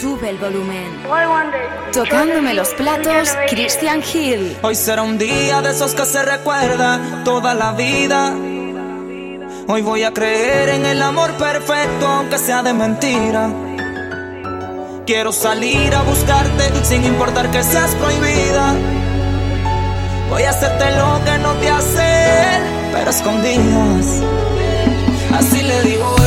Sube el volumen. Tocándome los platos, Christian Hill. Hoy será un día de esos que se recuerda toda la vida. Hoy voy a creer en el amor perfecto, aunque sea de mentira. Quiero salir a buscarte sin importar que seas prohibida. Voy a hacerte lo que no te hace, pero escondidas. Así le digo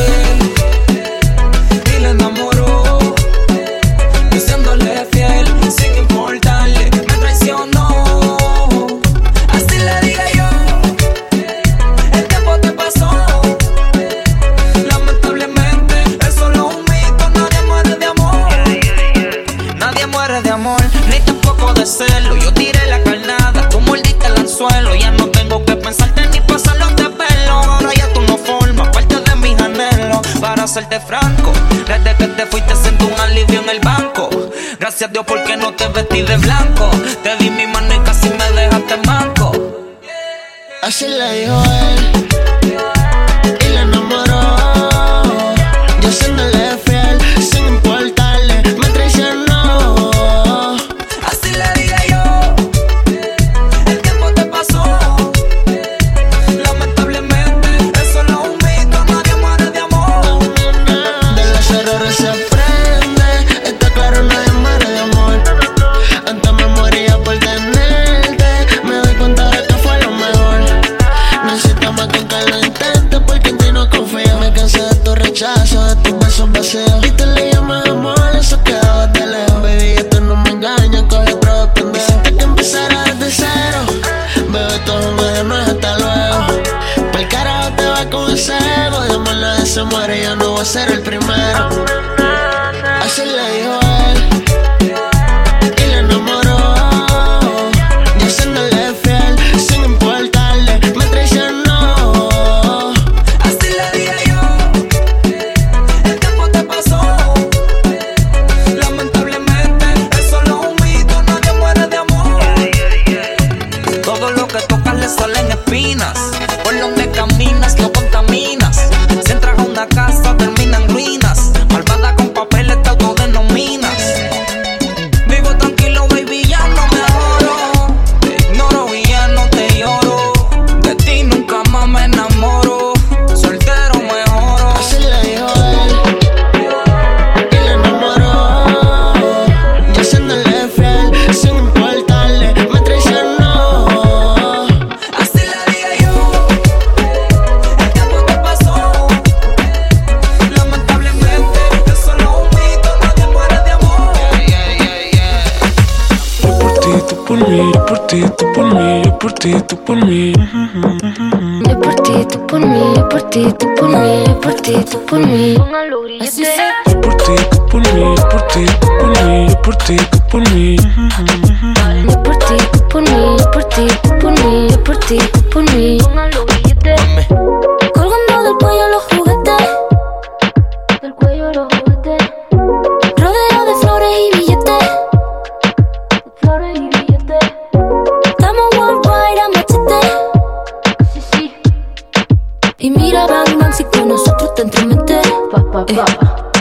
gracias a Dios porque no te vestí de blanco. Te di mi mano y casi me dejaste manco. Así le dijo él.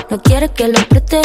no quiere que lo preste.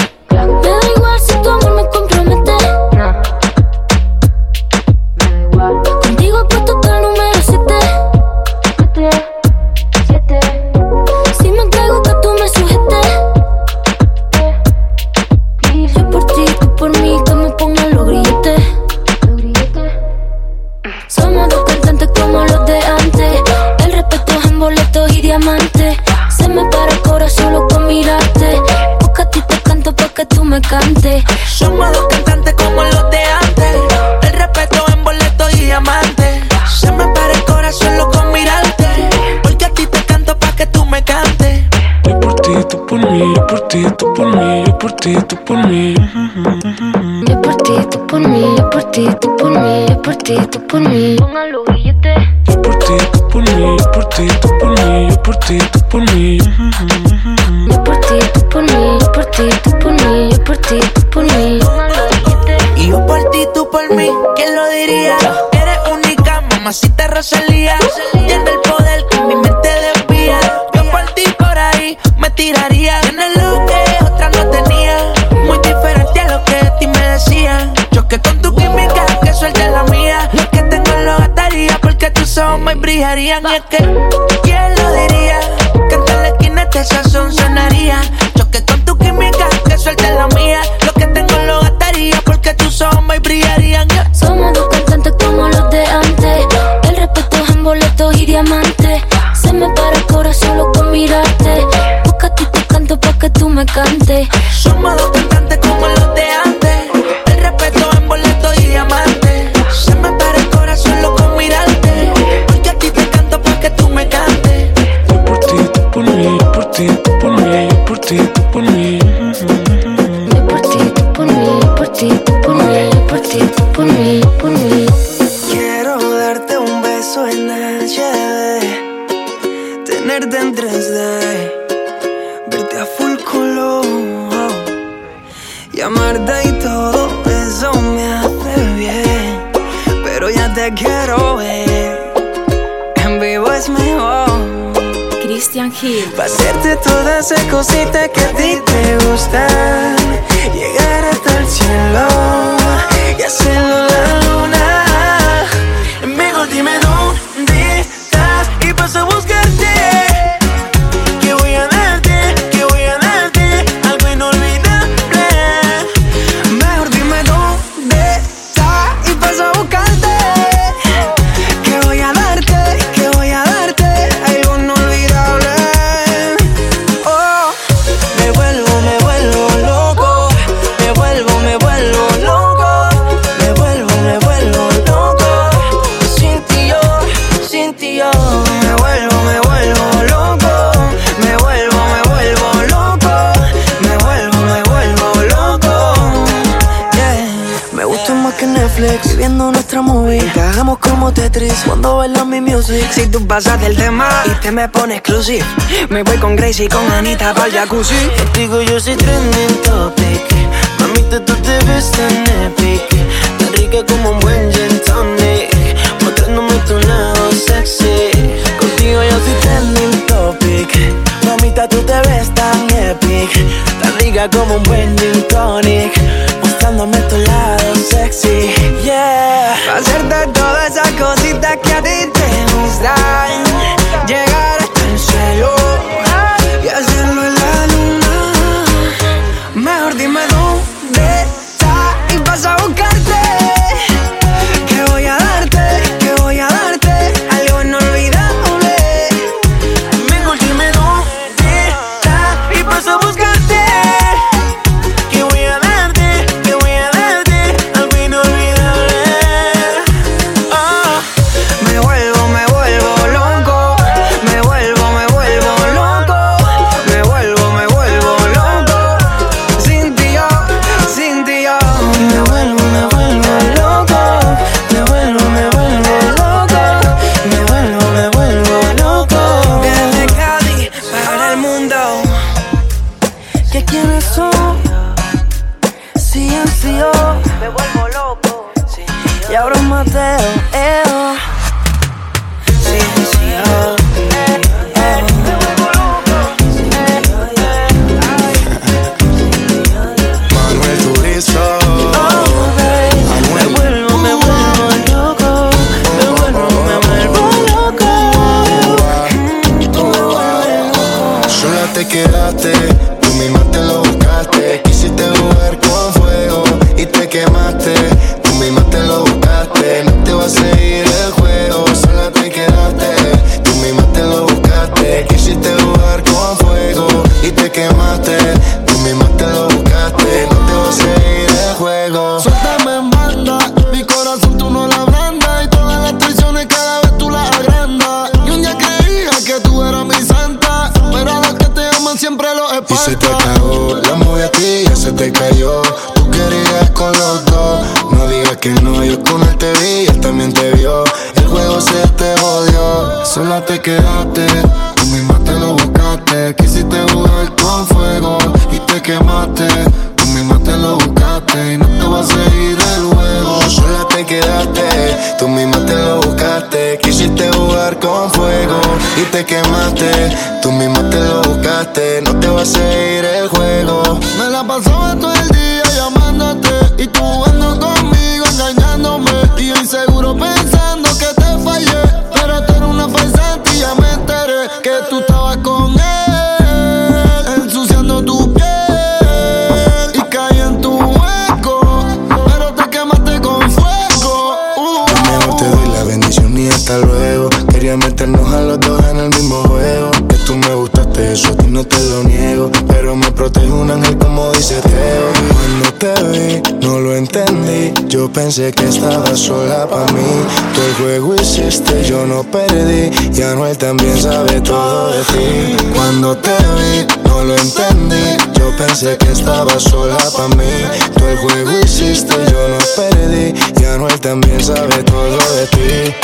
partido por mim. dirían es que, ¿quién lo diría? Que en la esquina este sazón sonaría. Choque con tu química, que suelte la mía. Lo que tengo lo gastaría porque tus ojos brillarían. Yeah. Somos dos cantantes como los de antes. El respeto es en boletos y diamantes. Se me para el corazón solo con mirarte. Busca tu canto para que tú me cantes. Somos que me pone exclusive. Me voy con Gracie y con Anita para el jacuzzi. Contigo yo soy trending topic. Mamita, tú te ves tan epic. Tan rica como un buen gin tonic. Mostrándome tu lado sexy. Contigo yo soy trending topic. Mamita, tú te ves tan epic. Tan rica como un buen gin tonic. Mostrándome tu lado He said that pensé que estabas sola para mí. Tú el juego hiciste, yo no perdí. Y Anuel también sabe todo de ti. Cuando te vi, no lo entendí. Yo pensé que estabas sola para mí. Tú el juego hiciste, yo no perdí. Y Anuel también sabe todo de ti.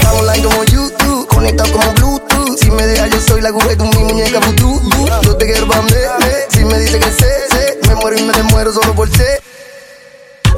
Estamos online como YouTube, conectado como Bluetooth. Si me dejas, yo soy la aguja de mi muñeca vudú. Yo te quiero bambe, si me dice que sé, sé, me muero y me muero solo por sé.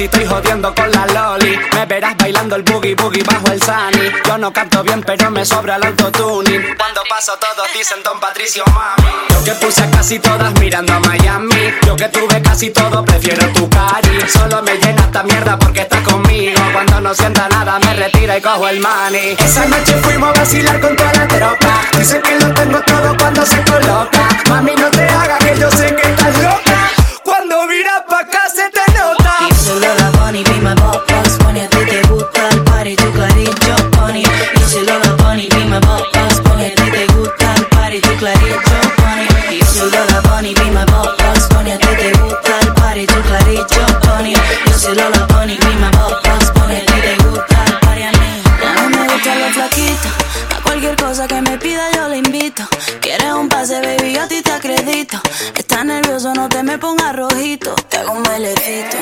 Casi, estoy jodiendo con la loli. Me verás bailando el boogie boogie bajo el sunny. Yo no canto bien, pero me sobra el autotuning. Cuando paso todos dicen Don Patricio mami. Yo que puse a casi todas mirando a Miami. Yo que tuve casi todo, prefiero tu cari. Solo me llena esta mierda porque estás conmigo. Cuando no sienta nada, me retira y cojo el money. Esa noche fuimos a vacilar con toda la tropa. Dicen que lo tengo todo cuando se coloca. Mami, no te hagas que yo sé que estás loca. Cuando miras my boss, Bunny A ti te gusta el party, tu carito, Bunny Yo soy Lola Bunny, be my boss, Bunny A ti te gusta el party, tu carito, Bunny Y yo soy Lola Bunny, be my boss, Bunny A ti te gusta el party, tu carito, Bunny Yo soy Lola Bunny, be my boss, Bunny A ti te gusta el party a mí. No me gustan los flaquitos. A cualquier cosa que me pida yo le invito. Quieres un pase, baby, yo a ti te acredito. Estás nervioso, no te me pongas rojito. Te hago un bailecito,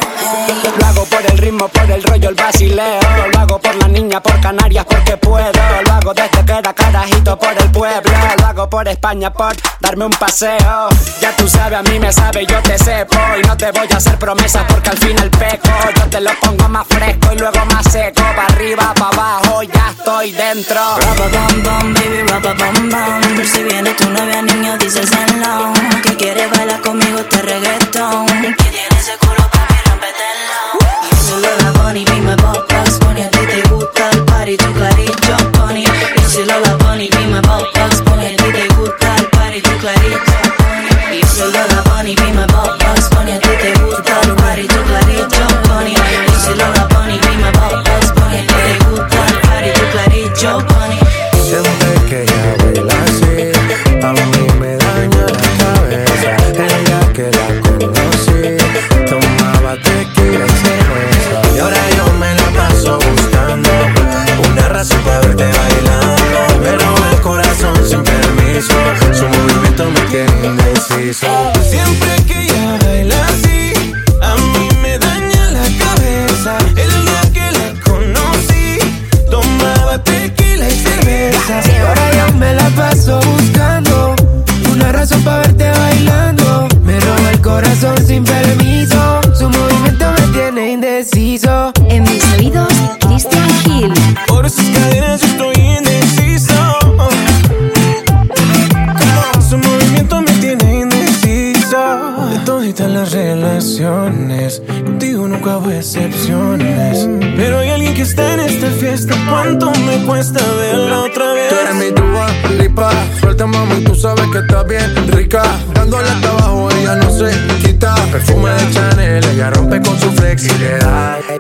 Lo hago por el ritmo, por el rollo, el basileo. Lo hago por la niña, por Canarias, porque puedo. Lo hago desde que era carajito por el pueblo. Lo hago por España, por darme un paseo. Ya tú sabes, a mí me sabe, yo te sepo. Y no te voy a hacer promesas porque al final peco. Yo te lo pongo más fresco y luego más seco. Pa' arriba, pa' abajo, ya estoy dentro. Rapa bam baby, rapa bam bam Si viene tu novia, niño, dice el salón Que quiere bailar conmigo este reggaetón Que tiene ese culo, papi, rompetelo Yo soy Lola Bunny, boss, boss Bunny A ti te gusta el party, tu carito, Bunny Yo soy Lola Bunny,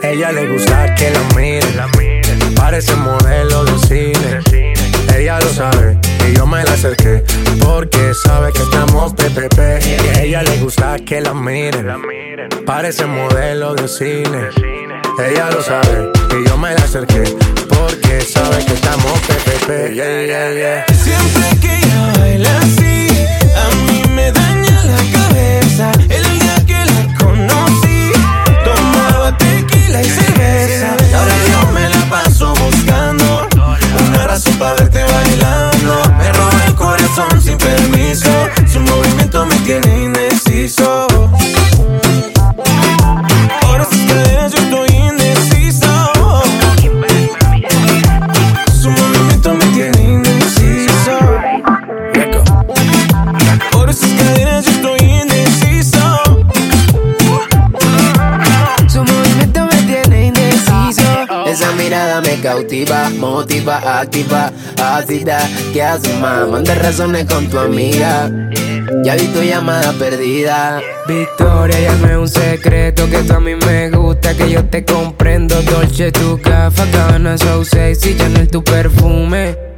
Ella le gusta que la miren. Parece modelo de cine. Ella lo sabe y yo me la acerqué porque sabe que estamos PPP. Y ella le gusta que la miren. Parece modelo de cine. Ella lo sabe y yo me la acerqué porque sabe que estamos PPP. Siempre que ella baila así, a mí me da activa, ácida, que a su mamá mande razones con tu amiga. Ya vi tu llamada perdida. Victoria, ya no es un secreto que tú a mí me gusta, que yo te comprendo. Dolce, tu gafa, cabana, so sexy, Chanel, tu perfume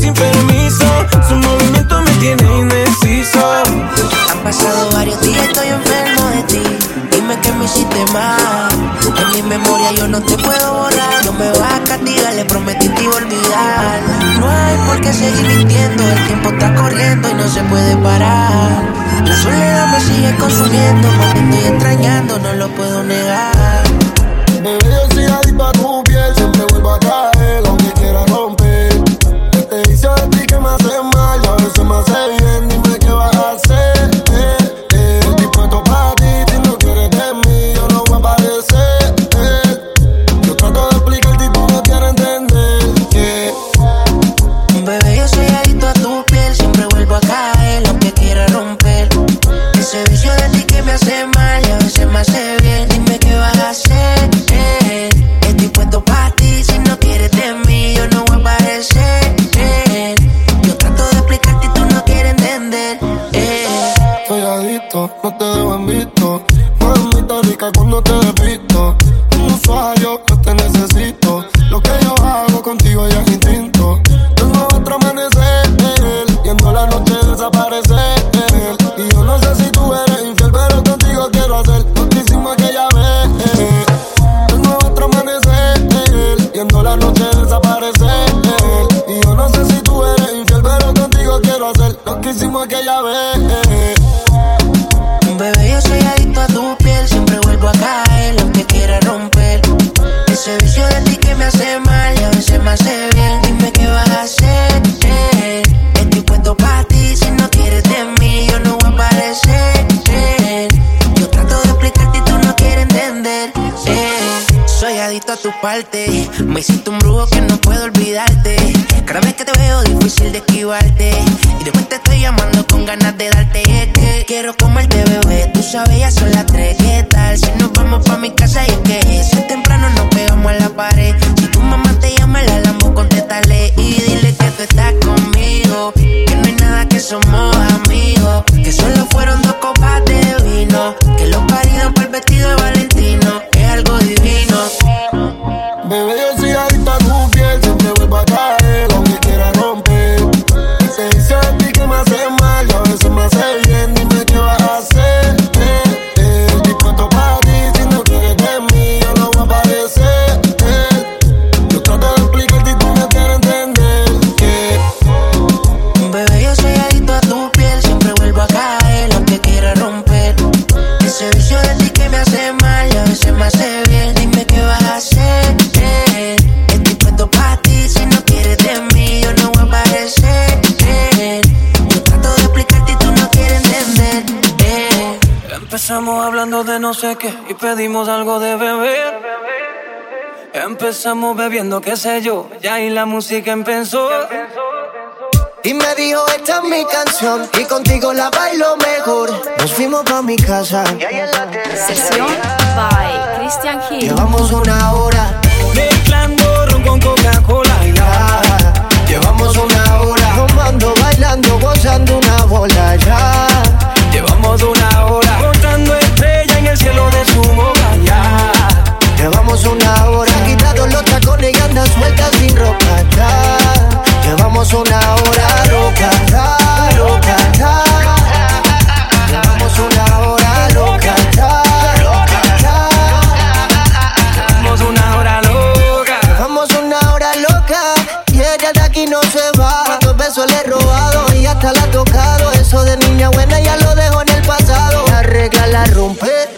sin permiso. Su movimiento me tiene indeciso. Han pasado varios días, estoy enfermo de ti. Dime que me hiciste mal. En mi memoria yo no te puedo borrar. No me vas a castigar, le prometí te iba a olvidar. No hay por qué seguir mintiendo. El tiempo está corriendo y no se puede parar. La soledad me sigue consumiendo. Porque estoy extrañando, no lo puedo negar. Bebé, yo soy adicto a tu piel, siempre vuelvo acá. hype and who cares if they will bother y pedimos algo de beber. Empezamos bebiendo, qué sé yo, ya y ahí la música empezó. Y me dijo, esta es mi canción y contigo la bailo mejor. Nos fuimos pa' mi casa. Y ahí en la. Sesión Christian Hill. Llevamos una hora mezclando ron con Coca-Cola. Llevamos una hora tomando, bailando, gozando una bola ya. sumo. Llevamos una hora quitado los tacones y andas sueltas sin ropa. Ta. Llevamos una hora loca, ta, loca, ta. Llevamos una hora loca, ta, loca, ta. Llevamos una hora loca. Llevamos una hora loca y ella de aquí no se va. Cuántos besos le he robado y hasta la ha tocado. Eso de niña buena ya lo dejo en el pasado. La regla la rompe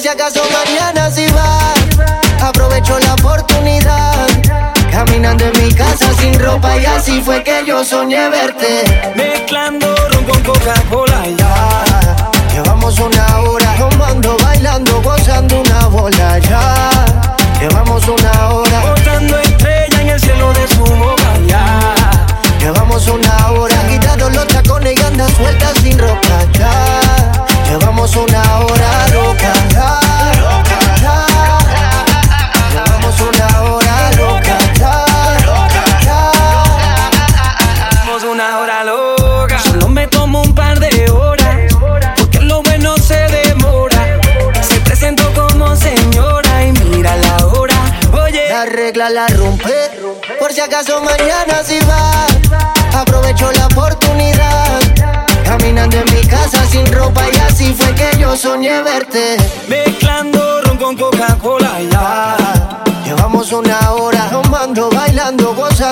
si acaso mañana si sí va. Aprovecho la oportunidad. Caminando en mi casa sin ropa y así fue que yo soñé verte. Mezclando ron con Coca-Cola ya.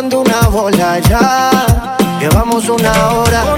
dando una bola ya. Llevamos una hora.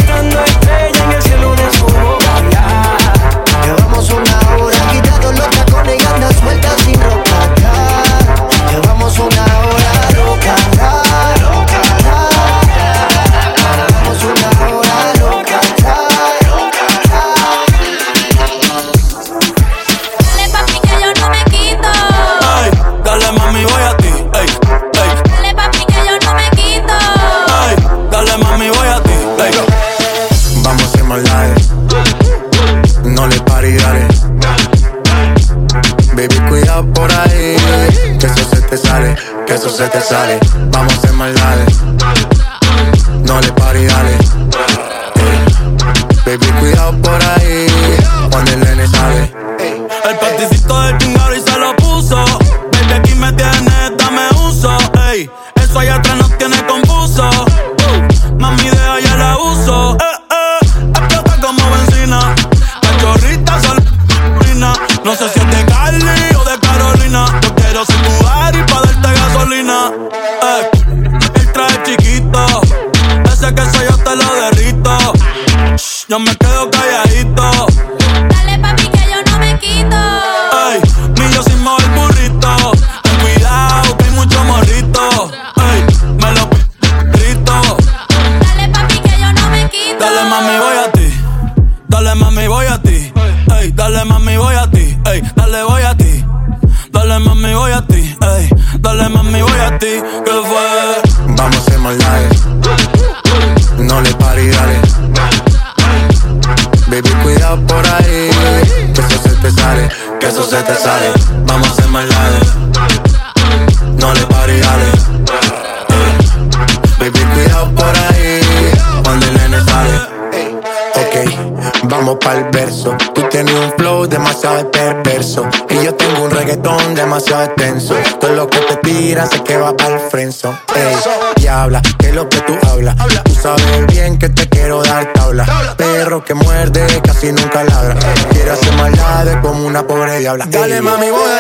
la Dale, mami, voy a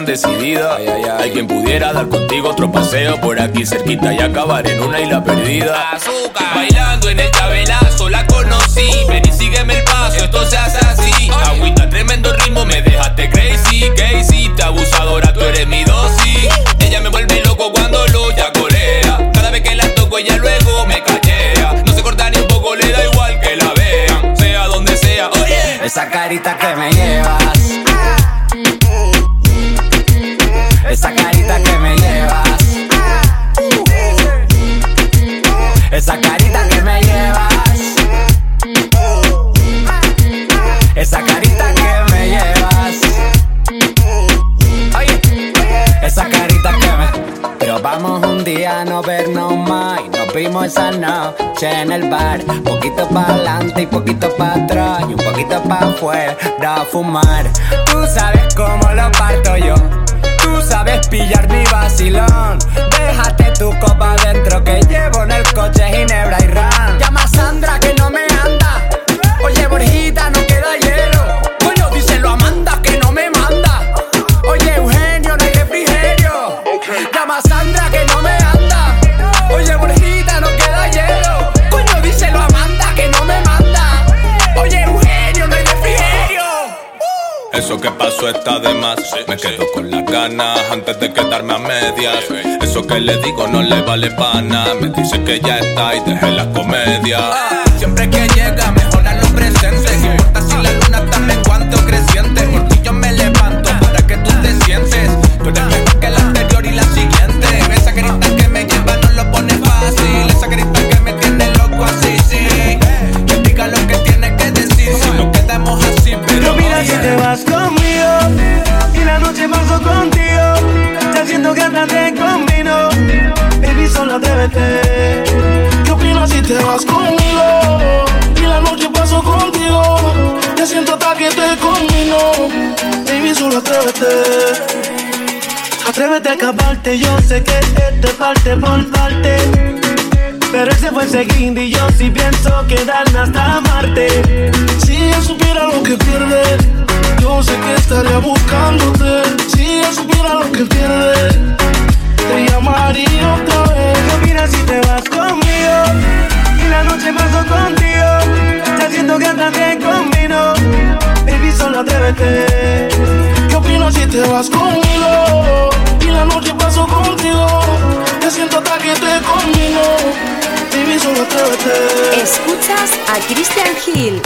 tan decidida, hay quien pudiera dar contigo otro paseo por aquí cerquita y acabar en una isla perdida. Azúcar, bailando en el tabelazo, la conocí. Ven y sígueme el paso, esto se hace así. Agüita, tremendo ritmo, me dejaste crazy, crazy. Te abusadora, tú eres mi dosis. Ella me vuelve loco cuando lucha colea. Cada vez que la toco, ella luego me cachea. No se corta ni un poco, le da igual que la vean, sea donde sea. Oye, Esa carita que me llevas. Esa noche en el bar. Poquito para adelante y poquito para atrás. Y un poquito para afuera a fumar. Tú sabes cómo lo parto yo. Tú sabes pillar mi vacilón. Déjate tu copa adentro que llevo en el coche Ginebra y Ram. Antes de quedarme a medias. Eso que le digo no le vale pana. Me dice que ya está y dejé las comedias. Siempre que llega Pero él se fue seguindo y yo sí pienso quedarme hasta Marte. Si ella supiera lo que pierde, yo sé que estaría buscándote. Si ella supiera lo que pierde, te llamaría otra vez. ¿Qué opinas si te vas conmigo? Y la noche paso contigo. Ya siento que andas bien conmigo. Baby, solo atrévete. ¿Qué opinas si te vas conmigo? Y la noche paso contigo. Te siento hasta que te combino. Escuchas a Christian Hill.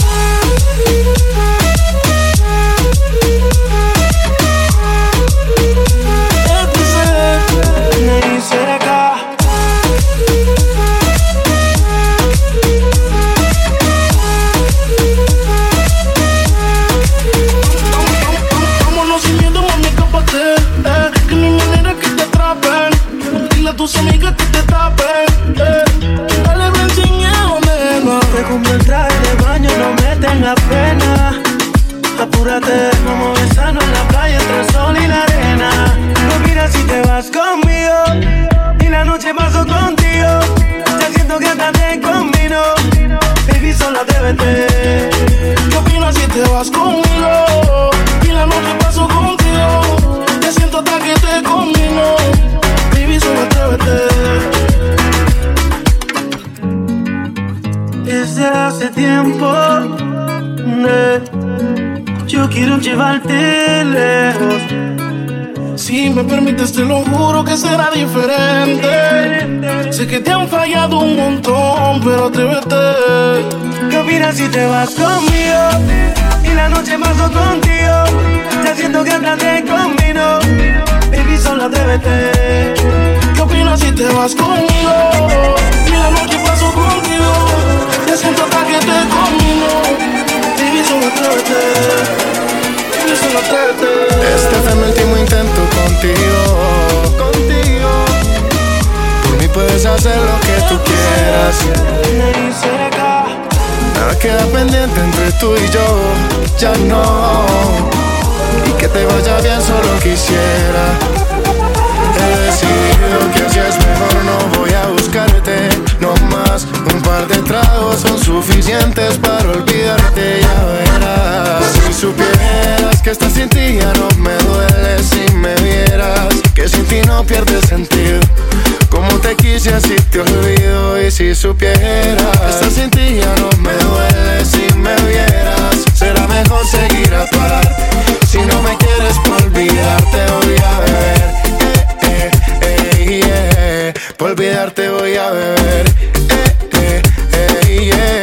Te vas conmigo? Y la noche paso contigo. Ya siento que andas de combino. Baby, solo atrévete. ¿Qué opinas si te vas conmigo? Y la noche paso contigo. Te siento hasta que te combino. Baby. Baby, solo atrévete. Este fue mi último intento contigo. Contigo. Por mí puedes hacer lo que tú quieras. Nada queda pendiente entre tú y yo. Ya no. Y que te vaya bien solo quisiera. He decidido que si es mejor no voy a buscarte. No más, un par de tragos son suficientes para olvidarte. Ya verás. Si supieras que estás sin ti ya no me duele si me vieras. Que sin ti no pierde sentido. Te quise así te olvido y si supieras. Estás sin ti ya no me duele si me vieras. Será mejor seguir a tu Si no me quieres por olvidarte voy a beber. Eh, eh, eh. Por olvidarte voy a beber. Eh, eh, yeah.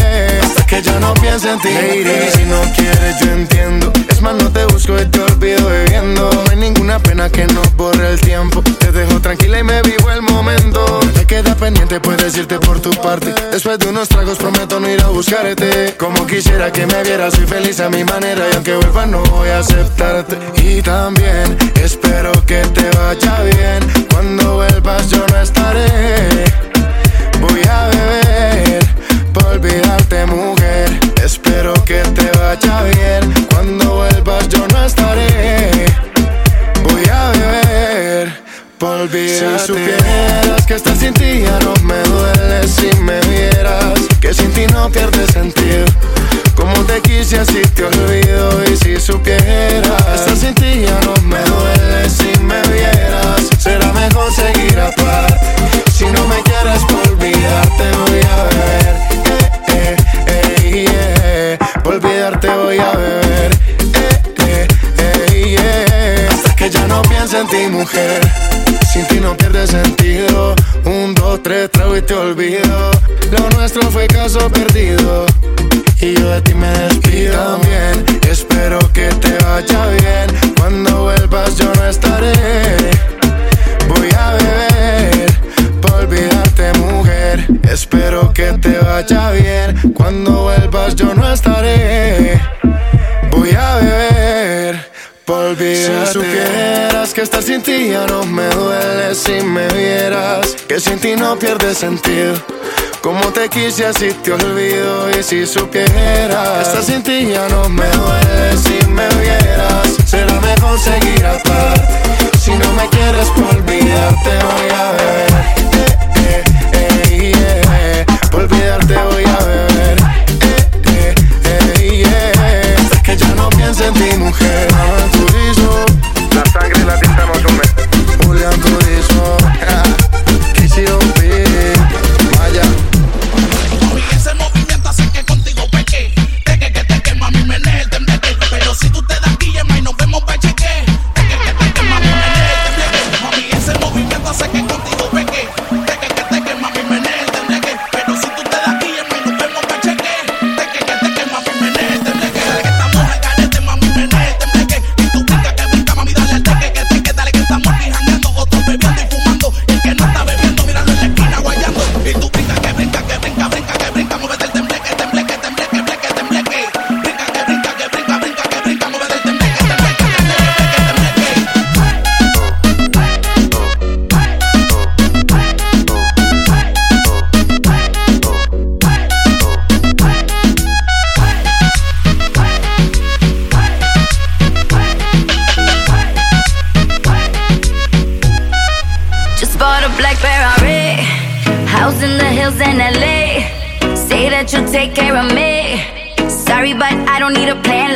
Que no piense en ti. Lady, si no quieres yo entiendo más no te busco y te olvido bebiendo. No hay ninguna pena que no borre el tiempo. Te dejo tranquila y me vivo el momento. Te queda pendiente, puedes irte por tu parte. Después de unos tragos prometo no ir a buscarte. Como quisiera que me vieras, soy feliz a mi manera. Y aunque vuelva no voy a aceptarte. Y también espero que te vaya bien. Cuando vuelvas yo no estaré. Voy a beber por olvidarte mujer. Espero que te vaya bien cuando vuelvas yo no estaré. Voy a beber por olvidarte. Si supieras que estás sin ti ya no me duele si me vieras. Que sin ti no pierde sentido. Como te quise así te olvido y si supieras Estás sin ti ya no me duele si me vieras Será mejor seguir a Si no me quieres por olvidarte voy a beber eh, eh, yeah. Por olvidarte voy a beber que ya no piensa en ti, mujer. Sin ti no pierde sentido. Un, dos, tres, trago y te olvido. Lo nuestro fue caso perdido. Y yo de ti me despido también. Espero que te vaya bien. Cuando vuelvas yo no estaré. Cuando vuelvas yo no estaré. Voy a beber olvidarte. Si supieras que estar sin ti ya no me duele si me vieras que sin ti no pierde sentido. Como te quise así te olvido y si supieras estar sin ti ya no me duele si me vieras será mejor seguir aparte. Si no me quieres por olvidarte voy a beber. Eh, eh, eh, por olvidarte voy a beber. piensa en ti, mujer.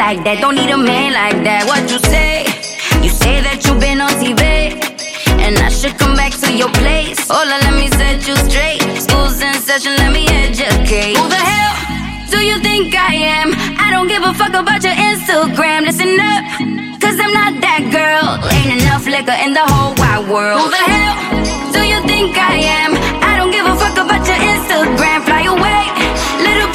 like that. Don't need a man like that. What you say? You say that you've been on TV. And I should come back to your place. Hola, let me set you straight. School's in session, let me educate. Who the hell do you think I am? I don't give a fuck about your Instagram. Listen up, cause I'm not that girl. Ain't enough liquor in the whole wide world. Who the hell do you think I am? I don't give a fuck about your Instagram. Fly away, little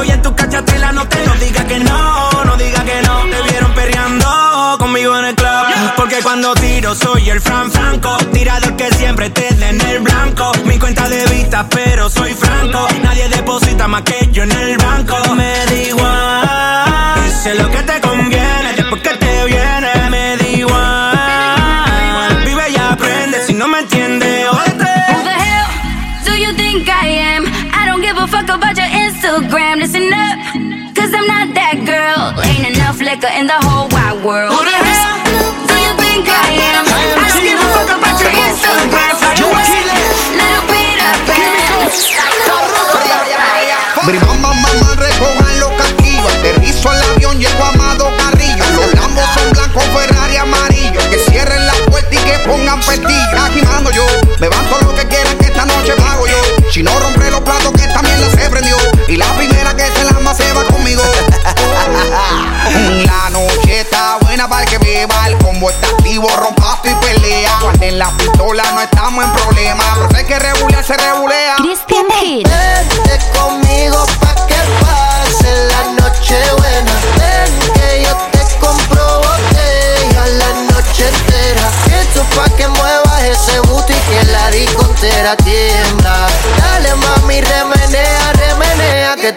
conmigo y en tu cachatela no te no digas que no, no digas que no. Te vieron perreando conmigo en el club. Porque cuando tiro soy el Fran Franco, tirador que siempre te da en el blanco. Mi cuenta de vista, pero soy franco. Nadie deposita más que yo en el banco. Me da igual, sé lo que te in the whole wide world. Who the hell do you think I am? Asking for the back to Instagram.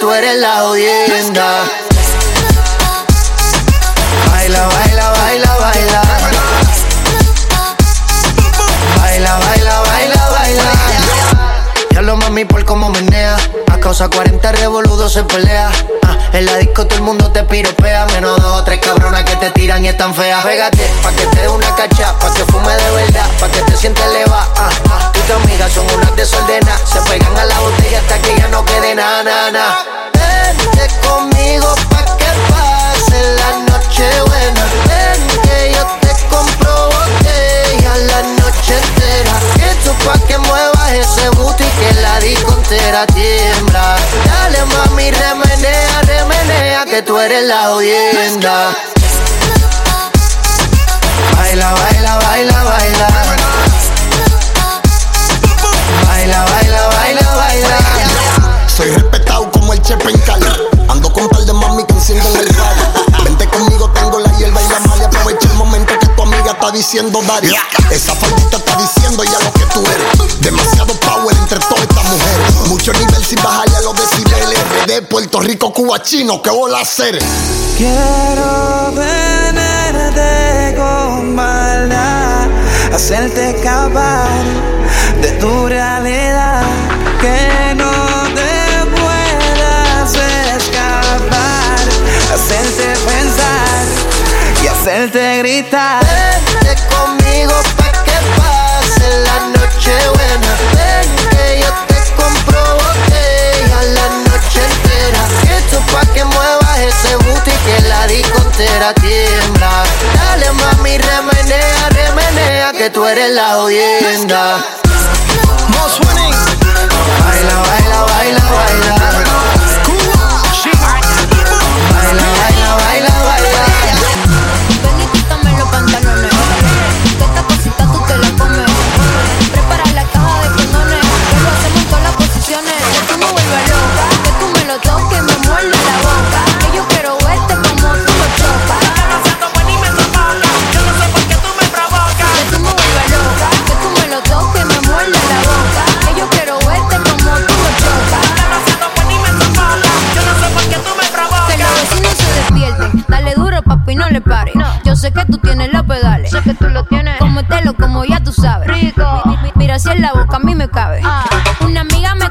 Tú eres la audiencia. Baila, baila, baila, baila. Baila, baila, baila, baila. Ya lo mami por cómo menea. A causa 40 revoludos se pelea. Ah, en la disco todo el mundo te piropea. Menos dos o tres cabronas que te tiran y están feas. Pégate pa' que te dé una cacha, pa' que fume de verdad, pa' que te sientes leva. Ah, ah, y tu amiga son unas desordenadas. Se pegan a la botella hasta que ya no quede nada, nada. Conmigo pa' que pase la noche buena. Ven que yo te compro botella la noche entera. Esto pa' que muevas ese booty que la disco entera tiembla. Dale mami, remenea, remenea, que tú eres la audiencia. Baila, baila, baila, baila. Baila, baila, baila, baila. Soy respetado como el Chepe en Cali. Con par de mami que encienden el radio. Vente conmigo, tengo la hierba y la malla. Aprovecha el momento que tu amiga está diciendo Daria. Esa faldita está diciendo ya lo que tú eres. Demasiado power entre todas estas mujeres. Mucho nivel sin bajarle a los decibeles. De Puerto Rico, Cuba, chino, ¿qué voy a hacer? Quiero tenerte con maldad, hacerte escapar de tu realidad, hacerte gritar. Vente conmigo pa' que pase la noche buena. Ven que yo te compro botella la noche entera. Esto pa' que muevas ese booty que la disco entera tiembla. Dale mami, remenea, remenea, que tú eres la audiencia. Baila, baila, baila, baila. Baila, baila, baila, baila. Tú te la comes. Prepara la caja de condones. Que lo hacemos en todas las posiciones. Que tú me vuelvas loca. Que tú me lo toques, me muerde la boca. Que yo quiero verte como tú lo chocas. Yo no sé por qué tú me provocas. Que tú me vuelvas loca. Que tú me lo toques, me muerde la boca. Que yo quiero verte como tú lo chocas. Yo no sé por qué tú me provocas. Que los vecinos se despierten. Dale duro, papi, no le pares. Yo sé que tú tienes los pedales. Sé que tú lo tienes. Cómetelo como ya tú sabes. Rico. Mira si en la boca a mí me cabe. Una amiga me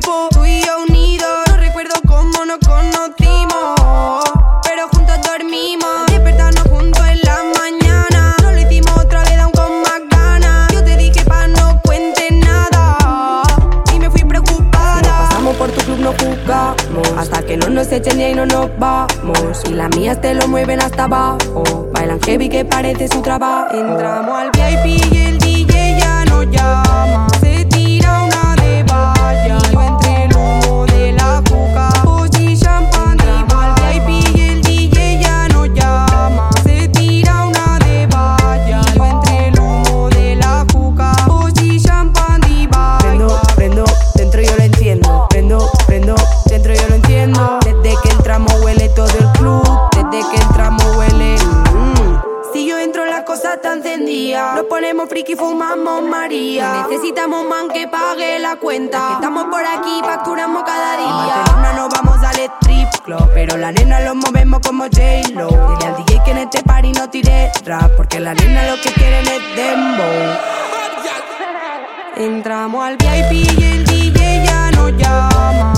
cuerpo, tú y yo unidos. No recuerdo cómo nos conocimos, pero juntos dormimos. Despertarnos juntos en la mañana. No lo hicimos otra vez, aún con más ganas. Yo te dije pa' no cuentes nada. Y me fui preocupada. Pasamos por tu club, no jugamos. Hasta que no nos echen y ahí no nos vamos. Y las mías te lo mueven hasta abajo. Bailan heavy que parece su trabajo. Entramos al VIP cuenta. Que estamos por aquí, facturamos cada día. Ah. No vamos al strip club, pero la nena lo movemos como J-Lo. Dile al DJ que en este party no tire rap, porque la nena lo que quieren es dembow. Entramos al VIP y el DJ ya no llama.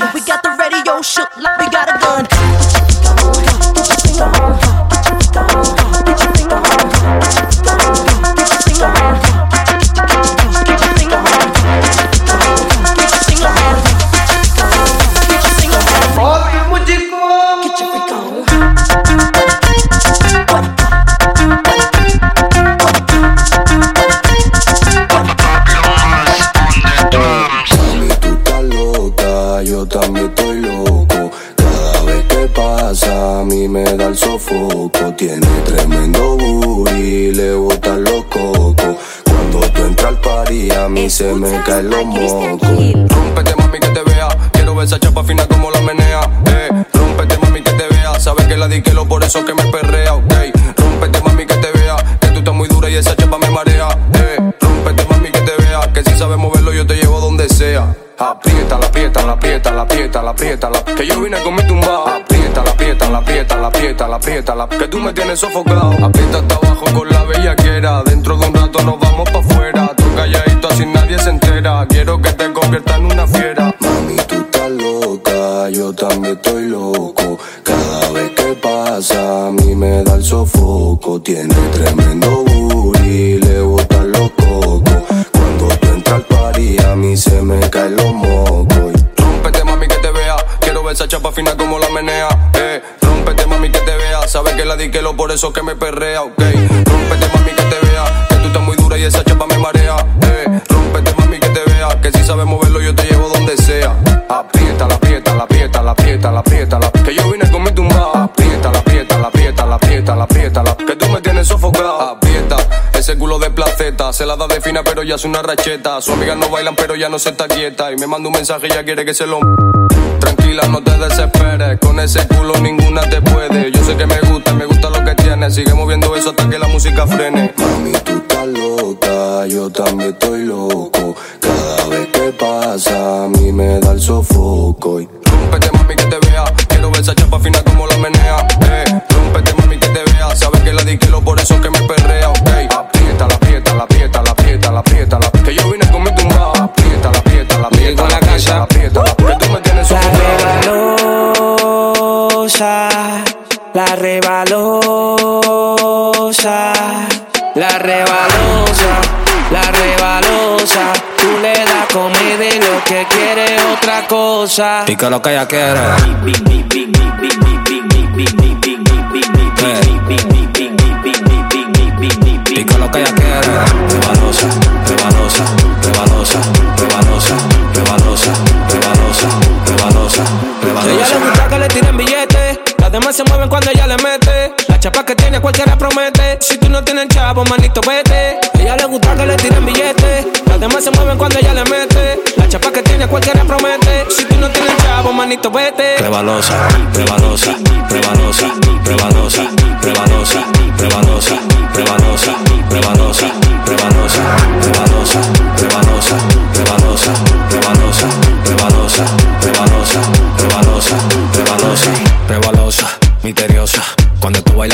We got the sofoco. Tiene tremendo booty, le botan los cocos. Cuando tú entras al party, a mí se me caen los mocos. Rómpete mami que te vea, quiero ver esa chapa fina como la menea. Eh, rómpete mami que te vea, sabes que la diquelo por eso que me perrea, ok. Rómpete mami que te vea, que tú estás muy dura y esa chapa me marea. Eh, rómpete mami que te vea, que si sabes moverlo yo te llevo donde sea. Aprieta, la aprieta, la aprieta, la aprieta, la aprieta, la que yo vine con mi tumba. La aprieta, la aprieta, la aprieta, la aprieta, la que tú me tienes sofocado. Aprieta hasta abajo con la bellaquera, dentro de un rato nos vamos pa' afuera. Tú calladito así nadie se entera, quiero que te conviertas en una fiera. Mami, tú estás loca, yo también estoy loco. Cada vez que pasa, a mí me da el sofoco. Tiene tremendo la diquelo por eso que me perrea, ok. Rómpete mami que te vea, que tú estás muy dura y esa chapa me marea. Eh, rómpete mami que te vea, que si sabes moverlo yo te llevo donde sea. Aprieta, la aprieta, la aprieta, la aprieta, la aprieta, la que yo vine con mi tumba. Aprieta, la aprieta, la aprieta, la aprieta, la aprieta, la que tú me tienes sofocado. Aprieta, ese culo de placeta, se la da de fina pero ya es una racheta. Sus amigas no bailan pero ya no se está quieta y me manda un mensaje y ya quiere que se lo Tranquila, no te desesperes, con ese culo ninguna te puede. Yo sé que me gusta, me gusta lo que tienes. Sigue moviendo eso hasta que la música frene. Mami, tú estás loca, yo también estoy loco. Cada vez que pasa, a mí me da el sofoco. Y Rómpete mami que te vea, quiero ver esa chapa fina como la menea. Eh, rómpete mami que te vea, sabes que la diquelo por eso que me perrea, ok. Aprieta, la aprieta, la aprieta, la aprieta, la aprieta, la rebalosa, la rebalosa, la rebalosa. Tú le das comida y lo que quiere otra cosa. Y que lo que ella quiere. Tiene cualquiera promete. Si tú no tienes chavo, manito, vete. Ella le gusta que le tiren billetes. Las demás se mueven cuando ella le mete. La chapa que tiene cualquiera promete. Si tú no tienes chavo, manito, vete. Rebalosa, rebalosa, rebalosa, rebalosa, rebalosa, rebalosa, rebalosa, rebalosa, rebalosa, rebalosa,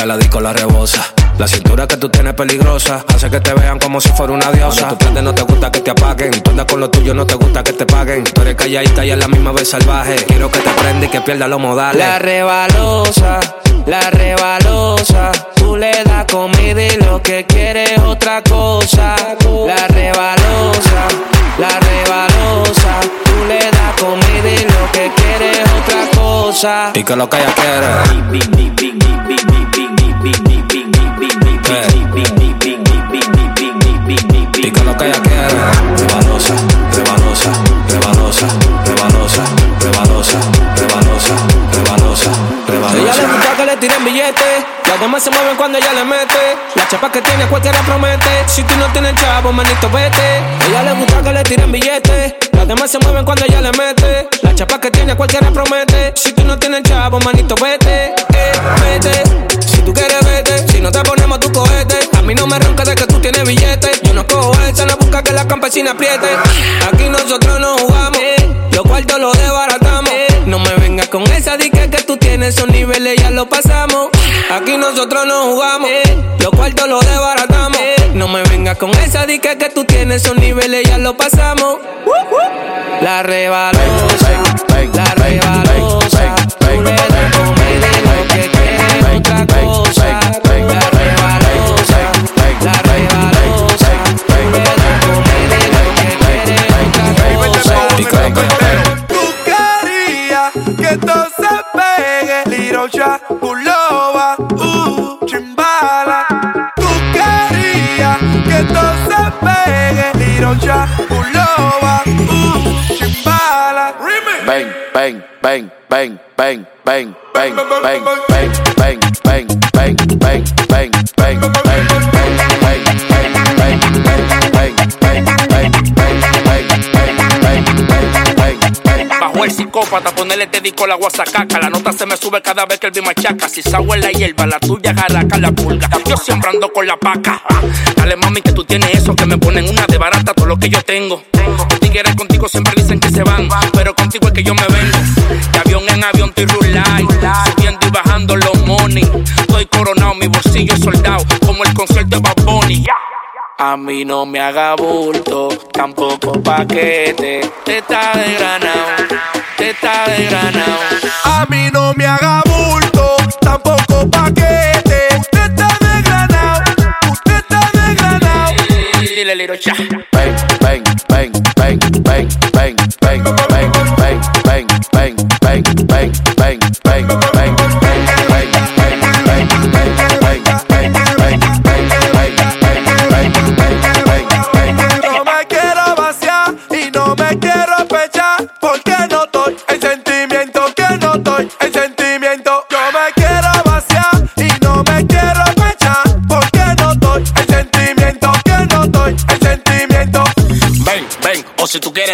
la disco la rebosa. La cintura que tú tienes peligrosa hace que te vean como si fuera una diosa. Cuando tú prendes no te gusta que te apaguen. Tú andas con lo tuyo, no te gusta que te paguen. Tú eres calladita y a la misma vez salvaje. Quiero que te prenda y que pierda los modales. La rebalosa, la rebalosa. Tú le das comida y lo que quiere es otra cosa. La rebalosa, la rebalosa. Tú le das comida y lo que quiere es otra cosa. Y que lo que ella quiere. Pica lo Ella le gusta que le tiren billetes. Las demás se mueven cuando ella le mete. La chapa que tiene cualquiera promete. Si tú no tienes chavo, manito, vete. Ella le gusta que le tiren billetes. Las demás se mueven cuando ella le mete. La chapa que tiene cualquiera promete. Si tú no tienes chavo, manito, vete. Eh, vete. Si tú quieres, vete. Si no te ponemos tu cohete. A mí no me ronca de que tú tienes billetes. Yo no cojo esa, no busca que la campesina apriete. Aquí nosotros no jugamos. Los cuartos los desbaratamos. No me vengas con esa que tú tienes son niveles, ya lo pasamos. Aquí nosotros no jugamos, los cuartos los desbaratamos. No me vengas con esa dica que tú tienes son niveles, ya lo pasamos. La rebalosa, la rebalosa. Tú le das comer de lo que quieres otra cosa. La rebalosa, la rebalosa. Tú le lo que quieres otra cosa. Tú querías que esto Little Chaculova, uh, chimbala. Tú querías que esto se pegue, Little Chaculova, uh, chimbala. Bang, bang, bang, bang, bang, bang, bang, bang, bang, bang, bang, bang, bang, bang, bang, bang, psicópata, ponerle te dico la guasacaca. La nota se me sube cada vez que el me machaca. Si en la hierba, la tuya jaraca la pulga. Yo siempre ando con la paca. Dale mami que tú tienes eso, que me ponen una de barata todo lo que yo tengo. Los tigres contigo siempre dicen que se van, pero contigo es que yo me vengo. De avión en avión estoy rulay, subiendo y bajando los money. Estoy coronado, mi bolsillo soldado, como el concierto de Bad Bunny. A mí no me haga bulto, tampoco paquete. Te está de granado, teta de granado. A mí no me haga bulto, tampoco paquete. Usted está de granado, usted está de granado. Dile, Liro, cha. Bang, bang, bang, bang, bang, bang, bang.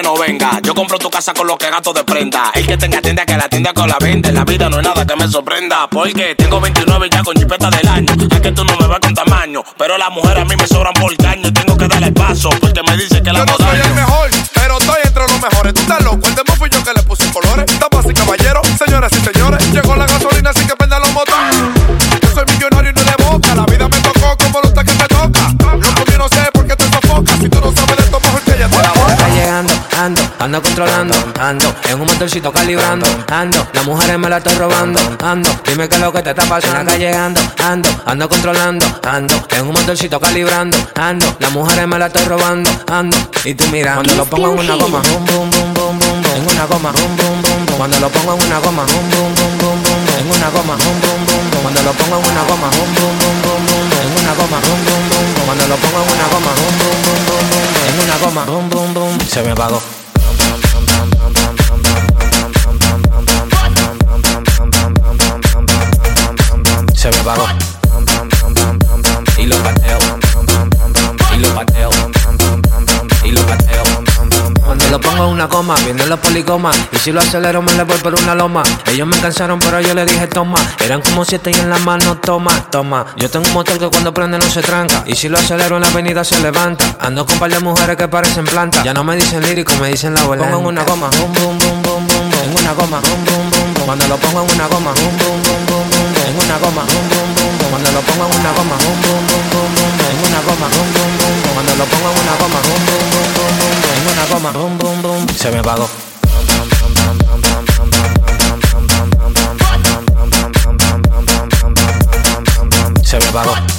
No venga. Yo compro tu casa con lo que gato de prenda. El que tenga tienda que la tienda con la vende. La vida no es nada que me sorprenda. Porque tengo 29 ya con chipeta del año. Es que tú no me vas con tamaño. Pero las mujeres a mí me sobran por caño. Y tengo que darle paso porque me dice que la Yo no soy el mejor, pero estoy entre los mejores. Tú estás loco, el demo fui yo que le puse colores. Ando, ando controlando, ando, en un motorcito calibrando, ando, las mujeres me la estoy robando, ando, dime qué es lo que te está pasando, acá llegando, ando, ando controlando, ando, en un motorcito calibrando, ando, las mujeres me la estoy robando, ando, y tú mira, cuando lo pongo en una goma, bum bum bum bum bum, en una goma, bum bum bum, cuando lo pongo en una goma, bum bum bum bum bum, en una goma, bum bum bum, cuando lo pongo en una goma, bum bum bum bum bum, en una goma, bum bum bum, cuando lo pongo en una goma, bum bum bum bum, en una goma, bum bum bum, se me apagó. Se me apagó. Y lo pateo. Y lo pateo. Y lo pateo. Cuando lo pongo en una coma, viendo los policomas. Y si lo acelero, me le voy por una loma. Ellos me cansaron, pero yo le dije toma. Eran como siete y en la mano toma, toma. Yo tengo un motor que cuando prende no se tranca. Y si lo acelero en la avenida se levanta. Ando con par de mujeres que parecen plantas. Ya no me dicen lírico, me dicen la abuela. Pongo en una goma, bum. En una goma. Cuando lo pongo en una goma. En una goma, bum bum bum bum. Cuando lo pongo en una goma, bum bum bum bum bum. En una goma, bum bum bum bum. Cuando lo pongo en una goma, bum bum bum bum bum. En una goma, bum bum bum. Se me apagó. Se me apagó.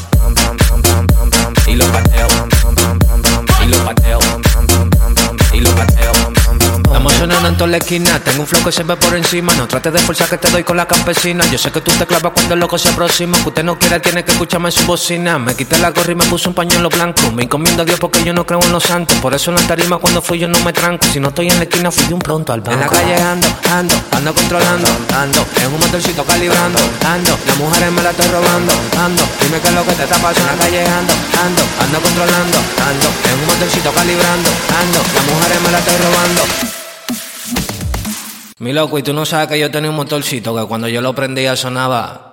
Sonando en toda la esquina. Tengo un flow que se ve por encima. No trates de forzar que te doy con la campesina. Yo sé que tú te clavas cuando el loco se aproxima. Que usted no quiera, tiene que escucharme en su bocina. Me quité la gorra y me puse un pañuelo blanco. Me encomiendo a Dios porque yo no creo en los santos. Por eso en la tarima cuando fui yo no me tranco. Si no estoy en la esquina, fui de un pronto al banco. En la calle ando, ando, ando controlando, ando. En un motorcito calibrando, ando. Las mujeres me la estoy robando, ando. Dime qué es lo que te está pasando. En la calle ando, ando, ando controlando, ando. En un motorcito calibrando, ando. Las mujeres me la estoy robando. Mi loco, y tú no sabes que yo tenía un motorcito que cuando yo lo prendía sonaba.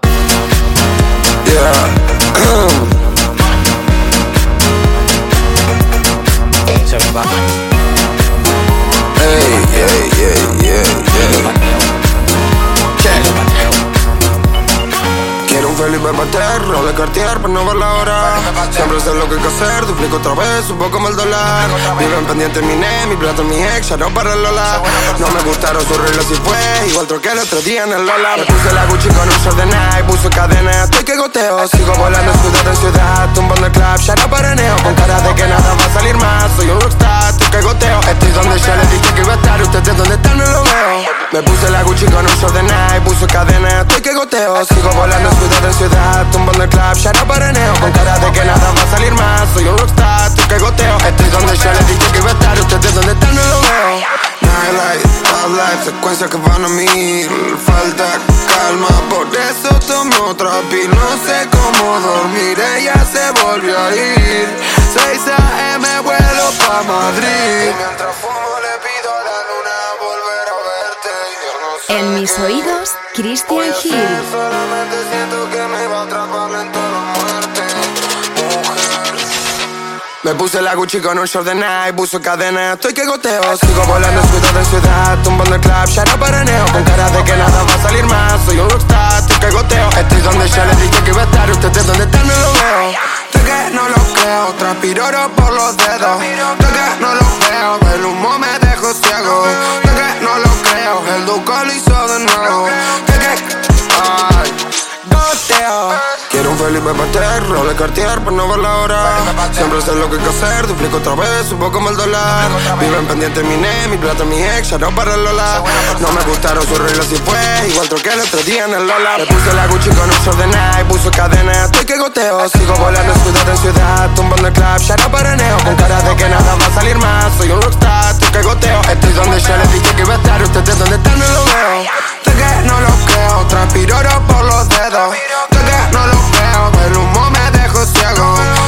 Se me va. Cartier para no ver la hora. Siempre sé lo que hay que hacer, duplico otra vez, un poco el dólar. Viven pendiente mi ne, mi plata, mi ex, ya no para el Lola. No me gustaron sus reglas y fue, igual troqué el otro día en el Lola. Me puse la Gucci con un short de Nike, puso cadena, estoy que goteo. Sigo volando ciudad en ciudad, tumbando el club, ya no paraneo. Con cara de que nada va a salir más, soy un rockstar, estoy que goteo. Estoy donde ya les dije que iba a estar, ustedes donde están no lo veo. Me puse la Gucci con un short de Nike, puso cadena, estoy que goteo. Sigo volando ciudad en ciudad, club, ya no paraneo. Con cara de que nada va a salir más, soy un rockstar, estoy que goteo. Estoy donde ya les dije que iba a estar, ustedes donde están no lo veo. Nightlight, top life, secuencias que van a mil Falta calma, por eso tomo otra pill No sé cómo dormir, ella se volvió a ir 6 a.m. vuelo pa' Madrid Mientras fumo le pido a la luna volver a verte Yo En mis oídos, Christian Hill. Me puse la Gucci con un short de Nike, puso cadena, estoy que goteo. Sigo volando ciudad en ciudad, tumbando el club, ya no paraneo Con cara de que nada va a salir más, soy un rockstar, estoy que goteo. Estoy donde ya les dije que iba a estar, ustedes donde están no lo veo. Estoy que no lo creo, transpiro oro por los dedos. Estoy que no lo veo, el humo me dejó ciego. Estoy que no lo creo, el duco lo hizo de nuevo. Estoy que, ay, goteo Quiero un Felipe Pater, roble Cartier para no ver la hora. Siempre sé lo que hay que hacer, duplico otra vez, un poco el dólar. Viven pendiente mi ne, mi plata, mi ex, ya no para el Lola No me gustaron sus reglas y fue, igual troqué el otro día en el Lola Me puse la Gucci con un short de Nike, puso cadena, estoy que goteo. Sigo volando ciudad en ciudad, tumbando el club, ya no paraneo. Con cara de que nada va a salir más, soy un rockstar, estoy que goteo. Estoy donde ya les dije que iba a estar, ustedes donde están no lo veo. Sé que no lo creo, transpiro oro por los dedos no lo veo, el humo me dejó ciego.